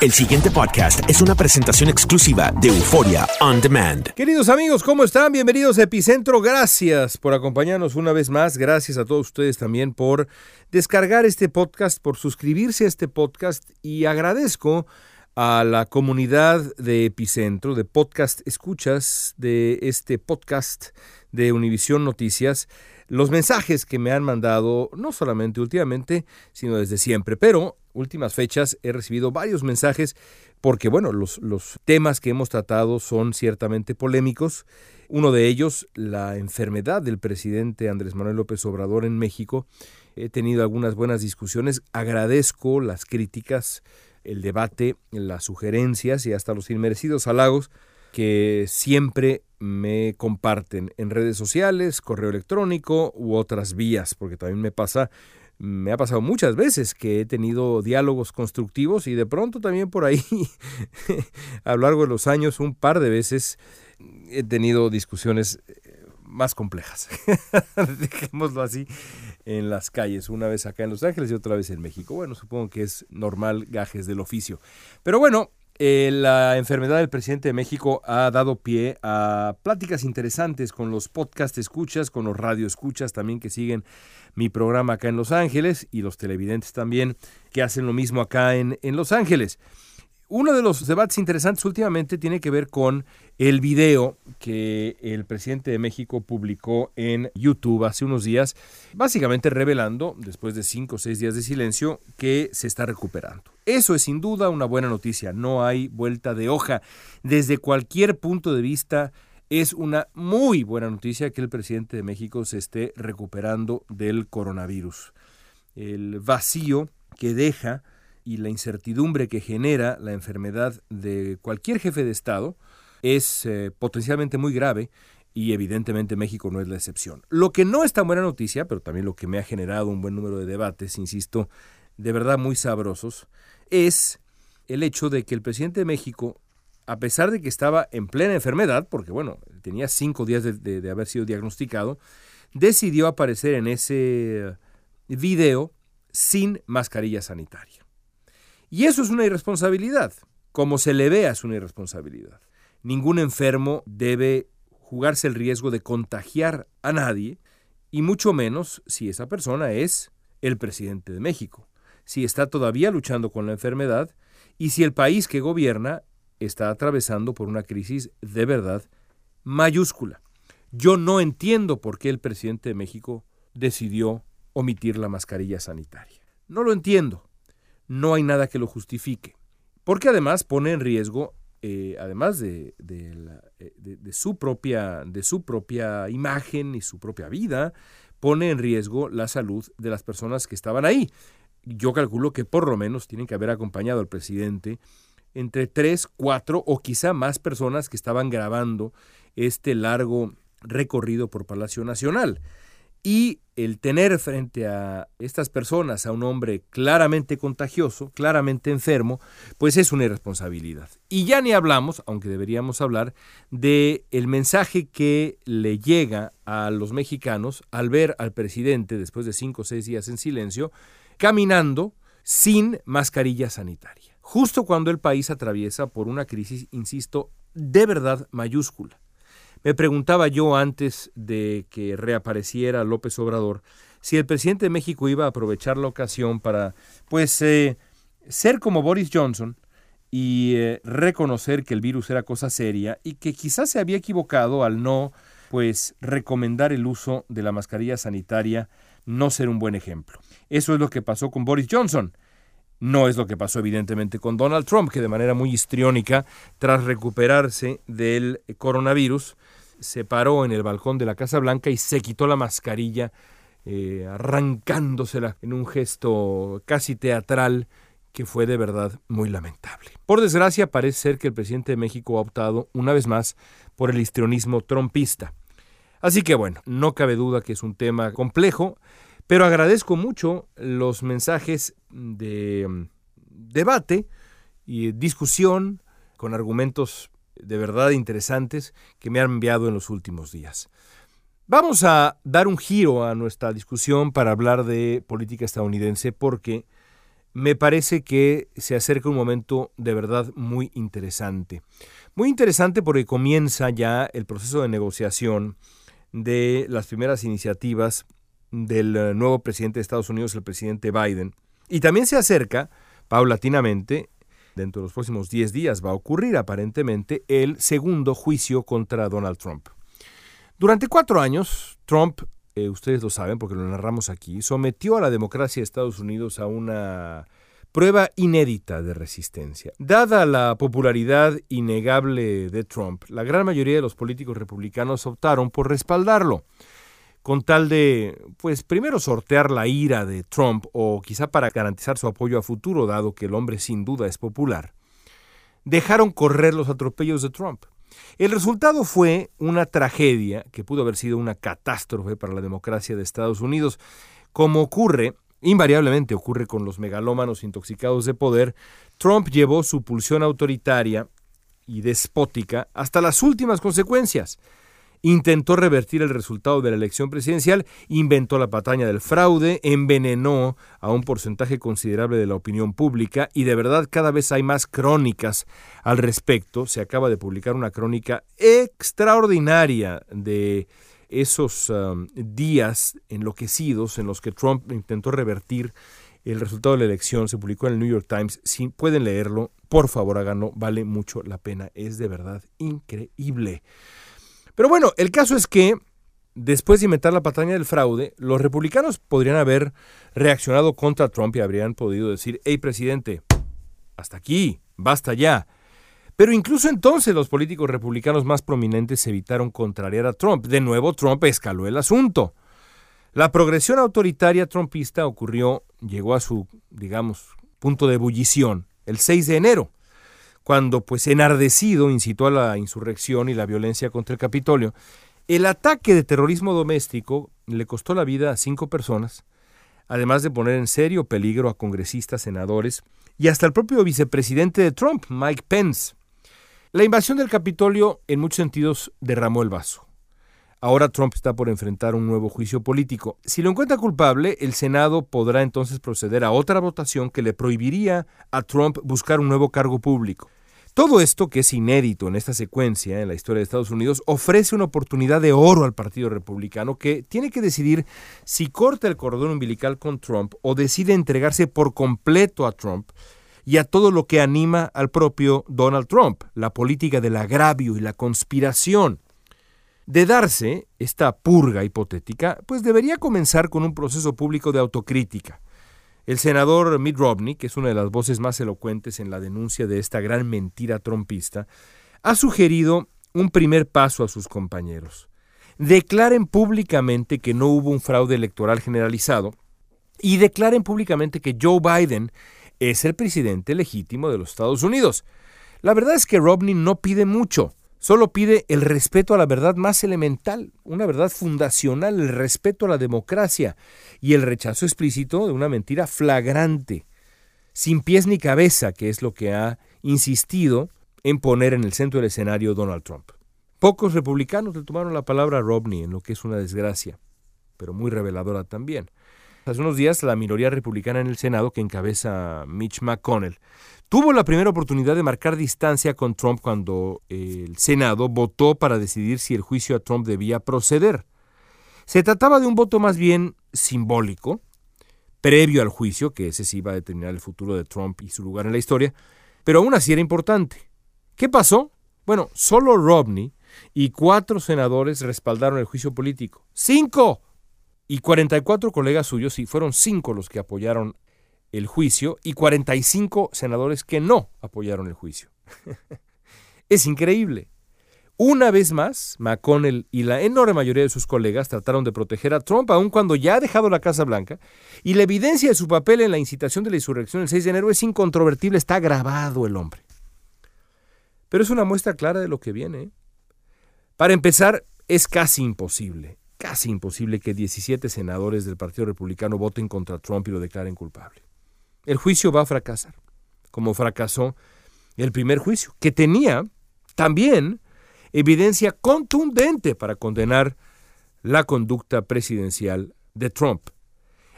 El siguiente podcast es una presentación exclusiva de Euforia On Demand. Queridos amigos, ¿cómo están? Bienvenidos a Epicentro. Gracias por acompañarnos una vez más. Gracias a todos ustedes también por descargar este podcast, por suscribirse a este podcast y agradezco a la comunidad de Epicentro, de podcast escuchas de este podcast de Univisión Noticias, los mensajes que me han mandado, no solamente últimamente, sino desde siempre, pero últimas fechas he recibido varios mensajes porque, bueno, los, los temas que hemos tratado son ciertamente polémicos. Uno de ellos, la enfermedad del presidente Andrés Manuel López Obrador en México. He tenido algunas buenas discusiones. Agradezco las críticas, el debate, las sugerencias y hasta los inmerecidos halagos que siempre me comparten en redes sociales, correo electrónico u otras vías, porque también me pasa me ha pasado muchas veces que he tenido diálogos constructivos y de pronto también por ahí, a lo largo de los años, un par de veces he tenido discusiones eh, más complejas. Dejémoslo así en las calles, una vez acá en Los Ángeles y otra vez en México. Bueno, supongo que es normal gajes del oficio. Pero bueno, eh, la enfermedad del presidente de México ha dado pie a pláticas interesantes con los podcast escuchas, con los radio escuchas también que siguen mi programa acá en Los Ángeles y los televidentes también que hacen lo mismo acá en, en Los Ángeles. Uno de los debates interesantes últimamente tiene que ver con el video que el presidente de México publicó en YouTube hace unos días, básicamente revelando, después de cinco o seis días de silencio, que se está recuperando. Eso es sin duda una buena noticia, no hay vuelta de hoja. Desde cualquier punto de vista, es una muy buena noticia que el presidente de México se esté recuperando del coronavirus. El vacío que deja y la incertidumbre que genera la enfermedad de cualquier jefe de Estado es eh, potencialmente muy grave y evidentemente México no es la excepción. Lo que no es tan buena noticia, pero también lo que me ha generado un buen número de debates, insisto, de verdad muy sabrosos, es el hecho de que el presidente de México, a pesar de que estaba en plena enfermedad, porque bueno, tenía cinco días de, haber sido diagnosticado, decidió aparecer en ese video sin mascarilla sanitaria. Y eso es una irresponsabilidad. Como se le vea es una irresponsabilidad. Ningún enfermo debe jugarse el riesgo de contagiar a nadie, y mucho menos si esa persona es el presidente de México, si está todavía luchando con la enfermedad y si el país que gobierna está atravesando por una crisis de verdad mayúscula. Yo no entiendo por qué el presidente de México decidió omitir la mascarilla sanitaria. No lo entiendo no hay nada que lo justifique. Porque además pone en riesgo, eh, además de, de, la, de, de, su propia, de su propia imagen y su propia vida, pone en riesgo la salud de las personas que estaban ahí. Yo calculo que por lo menos tienen que haber acompañado al presidente entre tres, cuatro o quizá más personas que estaban grabando este largo recorrido por Palacio Nacional. Y el tener frente a estas personas a un hombre claramente contagioso, claramente enfermo, pues es una irresponsabilidad. Y ya ni hablamos, aunque deberíamos hablar, de el mensaje que le llega a los mexicanos al ver al presidente después de cinco o seis días en silencio caminando sin mascarilla sanitaria, justo cuando el país atraviesa por una crisis, insisto, de verdad mayúscula. Me preguntaba yo antes de que reapareciera López Obrador si el presidente de México iba a aprovechar la ocasión para, pues, eh, ser como Boris Johnson y eh, reconocer que el virus era cosa seria y que quizás se había equivocado al no, pues, recomendar el uso de la mascarilla sanitaria, no ser un buen ejemplo. Eso es lo que pasó con Boris Johnson. No es lo que pasó evidentemente con Donald Trump, que de manera muy histriónica, tras recuperarse del coronavirus, se paró en el balcón de la Casa Blanca y se quitó la mascarilla, eh, arrancándosela en un gesto casi teatral que fue de verdad muy lamentable. Por desgracia, parece ser que el presidente de México ha optado una vez más por el histrionismo trompista. Así que bueno, no cabe duda que es un tema complejo, pero agradezco mucho los mensajes de mm, debate y discusión con argumentos de verdad interesantes que me han enviado en los últimos días. Vamos a dar un giro a nuestra discusión para hablar de política estadounidense porque me parece que se acerca un momento de verdad muy interesante. Muy interesante porque comienza ya el proceso de negociación de las primeras iniciativas del eh, nuevo presidente de Estados Unidos, el presidente Biden. Y también se acerca, paulatinamente, dentro de los próximos 10 días va a ocurrir aparentemente el segundo juicio contra Donald Trump. Durante cuatro años, Trump, eh, ustedes lo saben porque lo narramos aquí, sometió a la democracia de Estados Unidos a una prueba inédita de resistencia. Dada la popularidad innegable de Trump, la gran mayoría de los políticos republicanos optaron por respaldarlo, con tal de, pues, primero sortear la ira de Trump o quizá para garantizar su apoyo a futuro, dado que el hombre sin duda es popular. Dejaron correr los atropellos de Trump. El resultado fue una tragedia que pudo haber sido una catástrofe para la democracia de Estados Unidos, como ocurre, invariablemente ocurre con los megalómanos intoxicados de poder, Trump llevó su pulsión autoritaria y despótica hasta las últimas consecuencias intentó revertir el resultado de la elección presidencial, inventó la pataña del fraude, envenenó a un porcentaje considerable de la opinión pública y de verdad cada vez hay más crónicas al respecto. Se acaba de publicar una crónica extraordinaria de esos um, días enloquecidos en los que Trump intentó revertir el resultado de la elección. Se publicó en el New York Times. Si pueden leerlo, por favor háganlo, vale mucho la pena. Es de verdad increíble. Pero bueno, el caso es que después de inventar la pataña del fraude, los republicanos podrían haber reaccionado contra Trump y habrían podido decir, hey presidente, hasta aquí, basta ya. Pero incluso entonces los políticos republicanos más prominentes evitaron contrariar a Trump. De nuevo, Trump escaló el asunto. La progresión autoritaria trumpista ocurrió, llegó a su, digamos, punto de ebullición el 6 de enero cuando, pues enardecido, incitó a la insurrección y la violencia contra el Capitolio. El ataque de terrorismo doméstico le costó la vida a cinco personas, además de poner en serio peligro a congresistas, senadores y hasta el propio vicepresidente de Trump, Mike Pence. La invasión del Capitolio en muchos sentidos derramó el vaso. Ahora Trump está por enfrentar un nuevo juicio político. Si lo encuentra culpable, el Senado podrá entonces proceder a otra votación que le prohibiría a Trump buscar un nuevo cargo público. Todo esto, que es inédito en esta secuencia en la historia de Estados Unidos, ofrece una oportunidad de oro al Partido Republicano que tiene que decidir si corta el cordón umbilical con Trump o decide entregarse por completo a Trump y a todo lo que anima al propio Donald Trump, la política del agravio y la conspiración. De darse esta purga hipotética, pues debería comenzar con un proceso público de autocrítica el senador Mitt Romney, que es una de las voces más elocuentes en la denuncia de esta gran mentira trompista, ha sugerido un primer paso a sus compañeros. Declaren públicamente que no hubo un fraude electoral generalizado y declaren públicamente que Joe Biden es el presidente legítimo de los Estados Unidos. La verdad es que Romney no pide mucho. Solo pide el respeto a la verdad más elemental, una verdad fundacional, el respeto a la democracia y el rechazo explícito de una mentira flagrante, sin pies ni cabeza, que es lo que ha insistido en poner en el centro del escenario Donald Trump. Pocos republicanos le tomaron la palabra a Romney en lo que es una desgracia, pero muy reveladora también. Hace unos días la minoría republicana en el Senado, que encabeza Mitch McConnell, tuvo la primera oportunidad de marcar distancia con Trump cuando el Senado votó para decidir si el juicio a Trump debía proceder. Se trataba de un voto más bien simbólico, previo al juicio, que ese sí iba a determinar el futuro de Trump y su lugar en la historia, pero aún así era importante. ¿Qué pasó? Bueno, solo Romney y cuatro senadores respaldaron el juicio político. ¡Cinco! Y 44 colegas suyos, y fueron cinco los que apoyaron el juicio y 45 senadores que no apoyaron el juicio. es increíble. Una vez más, McConnell y la enorme mayoría de sus colegas trataron de proteger a Trump, aun cuando ya ha dejado la Casa Blanca, y la evidencia de su papel en la incitación de la insurrección el 6 de enero es incontrovertible, está grabado el hombre. Pero es una muestra clara de lo que viene. ¿eh? Para empezar, es casi imposible, casi imposible que 17 senadores del Partido Republicano voten contra Trump y lo declaren culpable. El juicio va a fracasar, como fracasó el primer juicio, que tenía también evidencia contundente para condenar la conducta presidencial de Trump.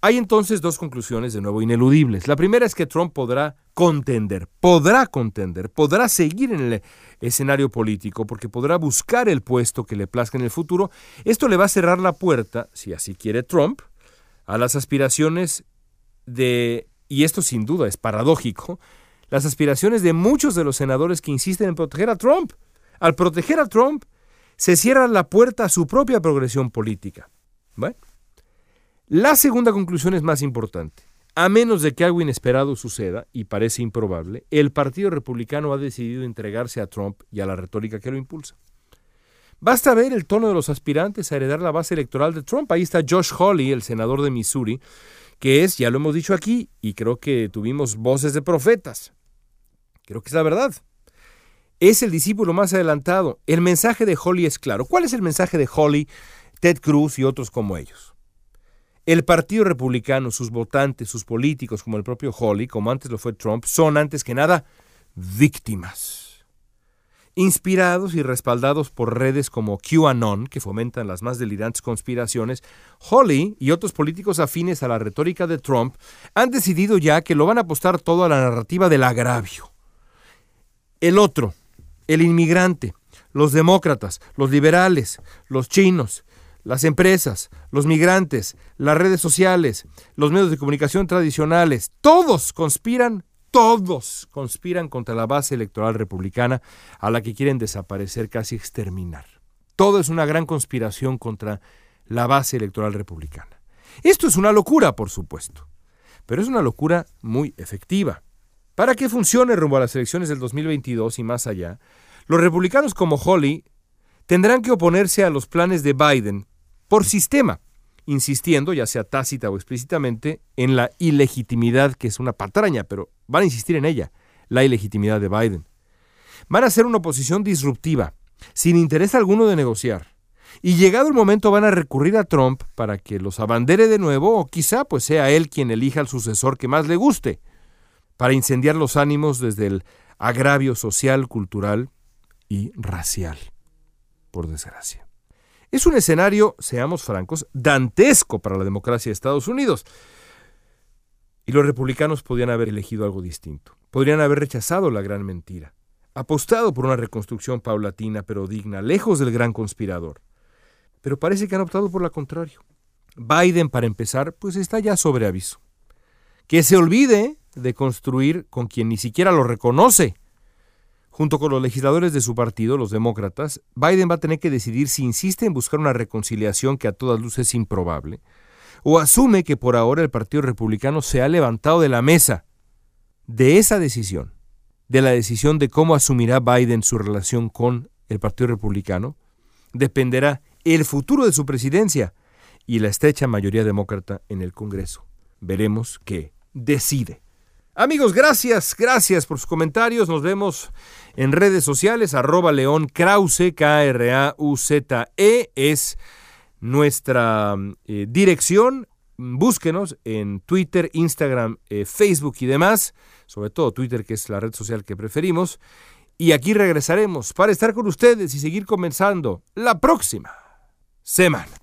Hay entonces dos conclusiones de nuevo ineludibles. La primera es que Trump podrá contender, podrá contender, podrá seguir en el escenario político porque podrá buscar el puesto que le plazca en el futuro. Esto le va a cerrar la puerta, si así quiere Trump, a las aspiraciones de, y esto sin duda es paradójico, las aspiraciones de muchos de los senadores que insisten en proteger a Trump. Al proteger a Trump, se cierra la puerta a su propia progresión política. La segunda conclusión es más importante. A menos de que algo inesperado suceda, y parece improbable, el Partido Republicano ha decidido entregarse a Trump y a la retórica que lo impulsa. Basta ver el tono de los aspirantes a heredar la base electoral de Trump. Ahí está Josh Hawley, el senador de Missouri, que es, ya lo hemos dicho aquí, y creo que tuvimos voces de profetas. Creo que es la verdad es el discípulo más adelantado. El mensaje de Holly es claro. ¿Cuál es el mensaje de Holly, Ted Cruz y otros como ellos? El Partido Republicano, sus votantes, sus políticos, como el propio Holly, como antes lo fue Trump, son antes que nada víctimas. Inspirados y respaldados por redes como QAnon, que fomentan las más delirantes conspiraciones, Holly y otros políticos afines a la retórica de Trump han decidido ya que lo van a apostar todo a la narrativa del agravio. El otro, el inmigrante, los demócratas, los liberales, los chinos, las empresas, los migrantes, las redes sociales, los medios de comunicación tradicionales, todos conspiran, todos conspiran contra la base electoral republicana a la que quieren desaparecer, casi exterminar. Todo es una gran conspiración contra la base electoral republicana. Esto es una locura, por supuesto, pero es una locura muy efectiva. Para que funcione rumbo a las elecciones del 2022 y más allá, los republicanos como Holly tendrán que oponerse a los planes de Biden por sistema, insistiendo, ya sea tácita o explícitamente, en la ilegitimidad, que es una patraña, pero van a insistir en ella, la ilegitimidad de Biden. Van a ser una oposición disruptiva, sin interés alguno de negociar. Y llegado el momento van a recurrir a Trump para que los abandere de nuevo o quizá pues sea él quien elija al sucesor que más le guste para incendiar los ánimos desde el agravio social, cultural y racial, por desgracia. Es un escenario, seamos francos, dantesco para la democracia de Estados Unidos. Y los republicanos podrían haber elegido algo distinto. Podrían haber rechazado la gran mentira, apostado por una reconstrucción paulatina pero digna, lejos del gran conspirador. Pero parece que han optado por lo contrario. Biden, para empezar, pues está ya sobre aviso. Que se olvide de construir con quien ni siquiera lo reconoce. Junto con los legisladores de su partido, los demócratas, Biden va a tener que decidir si insiste en buscar una reconciliación que a todas luces es improbable, o asume que por ahora el Partido Republicano se ha levantado de la mesa. De esa decisión, de la decisión de cómo asumirá Biden su relación con el Partido Republicano, dependerá el futuro de su presidencia y la estrecha mayoría demócrata en el Congreso. Veremos qué decide. Amigos, gracias, gracias por sus comentarios. Nos vemos en redes sociales. Arroba León Krause, K-R-A-U-Z-E es nuestra eh, dirección. Búsquenos en Twitter, Instagram, eh, Facebook y demás. Sobre todo Twitter, que es la red social que preferimos. Y aquí regresaremos para estar con ustedes y seguir comenzando la próxima semana.